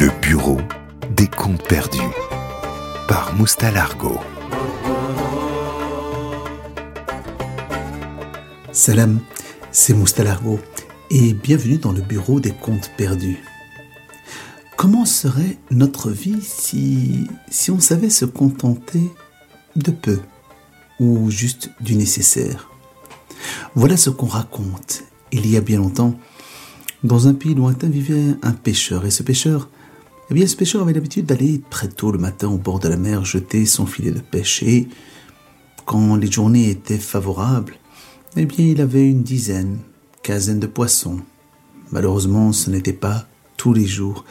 Le bureau des comptes perdus par Moustalargo. Salam, c'est Moustalargo et bienvenue dans le bureau des comptes perdus. Comment serait notre vie si, si on savait se contenter de peu ou juste du nécessaire? Voilà ce qu'on raconte. Il y a bien longtemps, dans un pays lointain vivait un pêcheur et ce pêcheur eh bien, ce pêcheur avait l'habitude d'aller très tôt le matin au bord de la mer jeter son filet de pêche et, quand les journées étaient favorables, eh bien, il avait une dizaine, quinzaine de poissons. Malheureusement, ce n'était pas tous les jours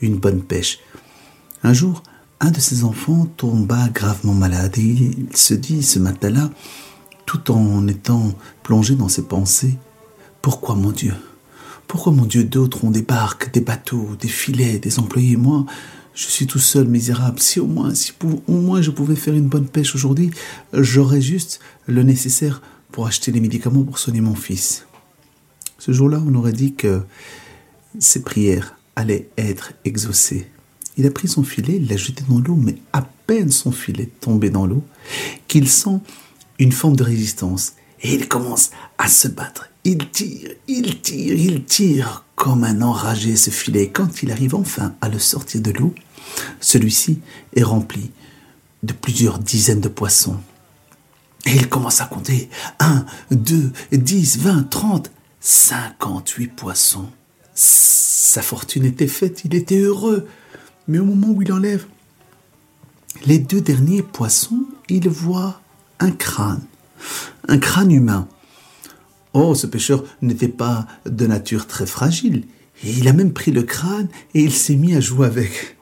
une bonne pêche. Un jour, un de ses enfants tomba gravement malade et il se dit ce matin-là, tout en étant plongé dans ses pensées, Pourquoi mon Dieu? Pourquoi, mon Dieu, d'autres ont des barques, des bateaux, des filets, des employés Moi, je suis tout seul, misérable. Si au moins, si au moins je pouvais faire une bonne pêche aujourd'hui, j'aurais juste le nécessaire pour acheter les médicaments pour soigner mon fils. Ce jour-là, on aurait dit que ses prières allaient être exaucées. Il a pris son filet, il l'a jeté dans l'eau, mais à peine son filet tombé dans l'eau, qu'il sent une forme de résistance. Et il commence à se battre. Il tire, il tire, il tire comme un enragé ce filet. Quand il arrive enfin à le sortir de l'eau, celui-ci est rempli de plusieurs dizaines de poissons. Et il commence à compter. Un, deux, dix, vingt, trente, cinquante-huit poissons. Sa fortune était faite, il était heureux. Mais au moment où il enlève les deux derniers poissons, il voit un crâne un crâne humain. Oh, ce pêcheur n'était pas de nature très fragile. il a même pris le crâne et il s'est mis à jouer avec.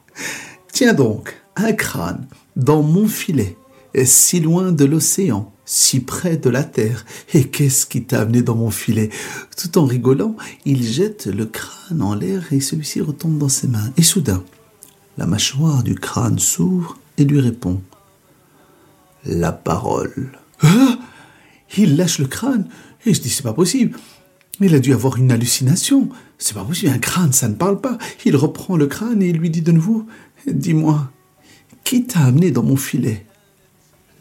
Tiens donc, un crâne dans mon filet, si loin de l'océan, si près de la terre. Et qu'est-ce qui t'a amené dans mon filet? Tout en rigolant, il jette le crâne en l'air et celui-ci retombe dans ses mains. Et soudain, la mâchoire du crâne s'ouvre et lui répond. La parole. Ah il lâche le crâne. Et je dis, c'est pas possible. Il a dû avoir une hallucination. C'est pas possible, un crâne, ça ne parle pas. Il reprend le crâne et il lui dit de nouveau, dis-moi, qui t'a amené dans mon filet?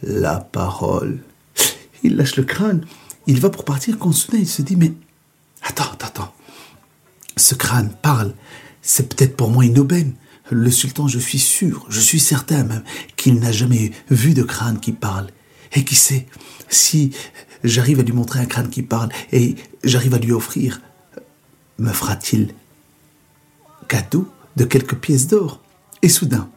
La parole. Il lâche le crâne. Il va pour partir quand soudain il se dit, mais attends, attends. Ce crâne parle. C'est peut-être pour moi une aubaine. Le sultan, je suis sûr, je suis certain même, qu'il n'a jamais vu de crâne qui parle. Et qui sait, si j'arrive à lui montrer un crâne qui parle et j'arrive à lui offrir, me fera-t-il cadeau de quelques pièces d'or Et soudain,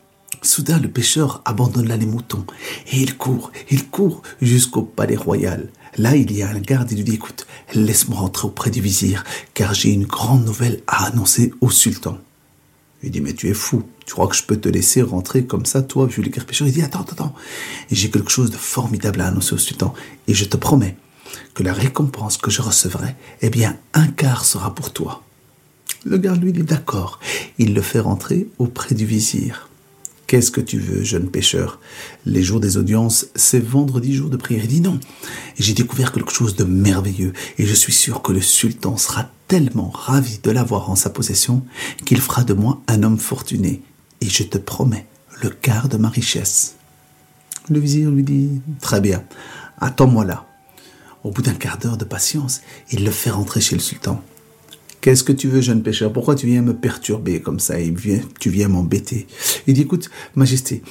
soudain, le pêcheur abandonne là les moutons et il court, il court jusqu'au palais royal. Là, il y a un garde et lui dit, écoute, laisse-moi rentrer auprès du vizir, car j'ai une grande nouvelle à annoncer au sultan. Il dit, mais tu es fou. Tu crois que je peux te laisser rentrer comme ça, toi, vulgaire pêcheur Il dit, attends, attends. J'ai quelque chose de formidable à annoncer au sultan. Et je te promets que la récompense que je recevrai, eh bien, un quart sera pour toi. Le garde lui dit, d'accord. Il le fait rentrer auprès du vizir. Qu'est-ce que tu veux, jeune pêcheur? Les jours des audiences, c'est vendredi jour de prière. Il dit non. J'ai découvert quelque chose de merveilleux et je suis sûr que le sultan sera tellement ravi de l'avoir en sa possession qu'il fera de moi un homme fortuné. Et je te promets le quart de ma richesse. Le vizir lui dit Très bien, attends-moi là. Au bout d'un quart d'heure de patience, il le fait rentrer chez le sultan. Qu'est-ce que tu veux, jeune pêcheur? Pourquoi tu viens me perturber comme ça? Et tu viens m'embêter Il dit, écoute, Majesté,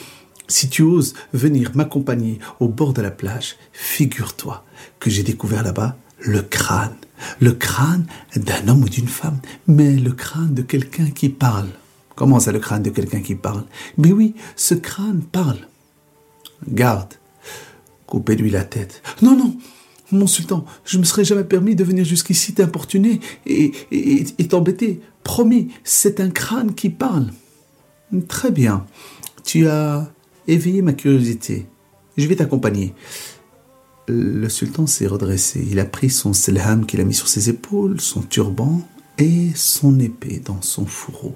si tu oses venir m'accompagner au bord de la plage, figure-toi que j'ai découvert là-bas le crâne. Le crâne d'un homme ou d'une femme, mais le crâne de quelqu'un qui parle. Comment ça, le crâne de quelqu'un qui parle? Mais oui, ce crâne parle. Garde, coupez-lui la tête. Non, non, mon sultan, je ne me serais jamais permis de venir jusqu'ici t'importuner et, t'embêter. Promis, c'est un crâne qui parle. Très bien. Tu as éveillé ma curiosité. Je vais t'accompagner. Le sultan s'est redressé. Il a pris son selham qu'il a mis sur ses épaules, son turban et son épée dans son fourreau.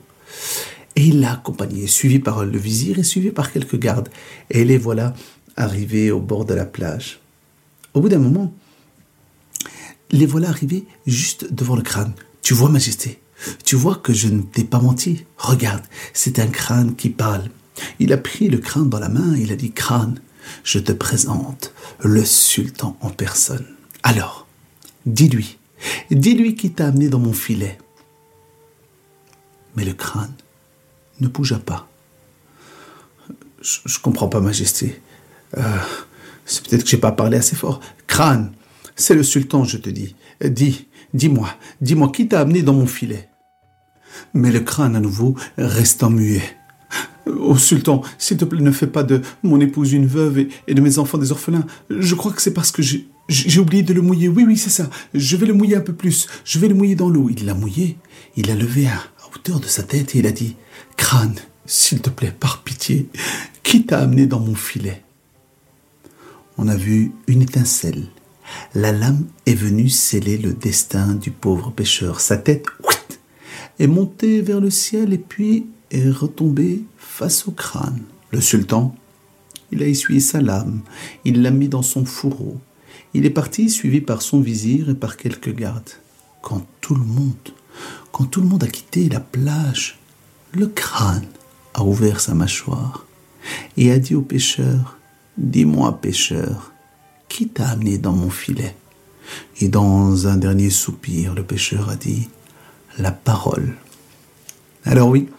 Et il l'a accompagné, suivi par le vizir et suivi par quelques gardes. Et les voilà arrivés au bord de la plage. Au bout d'un moment, les voilà arrivés juste devant le crâne. Tu vois, Majesté, Tu vois que je ne t'ai pas menti. Regarde, c'est un crâne qui parle. Il a pris le crâne dans la main, il a dit Crâne, je te présente le sultan en personne. Alors, dis-lui, dis-lui qui t'a amené dans mon filet. Mais le crâne ne bougea pas. Je, je comprends pas, Majesté. Euh, c'est peut-être que j'ai pas parlé assez fort. Crâne, c'est le sultan, je te dis. Dis, dis-moi, dis-moi qui t'a amené dans mon filet? Mais le crâne à nouveau restant muet. Ô sultan, s'il te plaît, ne fais pas de mon épouse une veuve et, de mes enfants des orphelins. Je crois que c'est parce que j'ai oublié de le mouiller. Oui, oui, c'est ça. Je vais le mouiller un peu plus. Je vais le mouiller dans l'eau. Il l'a mouillé. Il l'a levé à, à hauteur de sa tête et il a dit Crâne, s'il te plaît, par pitié, qui t'a amené dans mon filet? On a vu une étincelle. La lame est venue sceller le destin du pauvre pêcheur. Sa tête est montée vers le ciel et puis est retombée face au crâne. Le sultan, il a essuyé sa lame, il l'a mis dans son fourreau. Il est parti suivi par son vizir et par quelques gardes. Quand tout le monde, quand tout le monde a quitté la plage, le crâne a ouvert sa mâchoire et a dit au pêcheur, Dis-moi, pêcheur, qui t'a amené dans mon filet? Et dans un dernier soupir, le pêcheur a dit, La parole. Alors oui,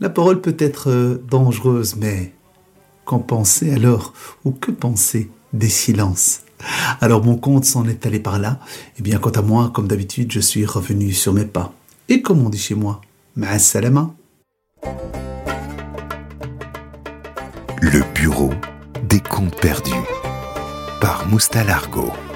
la parole peut être euh, dangereuse, mais qu'en penser alors? Ou que penser des silences? Alors mon compte s'en est allé par là. Et eh bien quant à moi, comme d'habitude, je suis revenu sur mes pas. Et comme on dit chez moi, ma salama. Le bureau des comptes perdus par Moustalargo.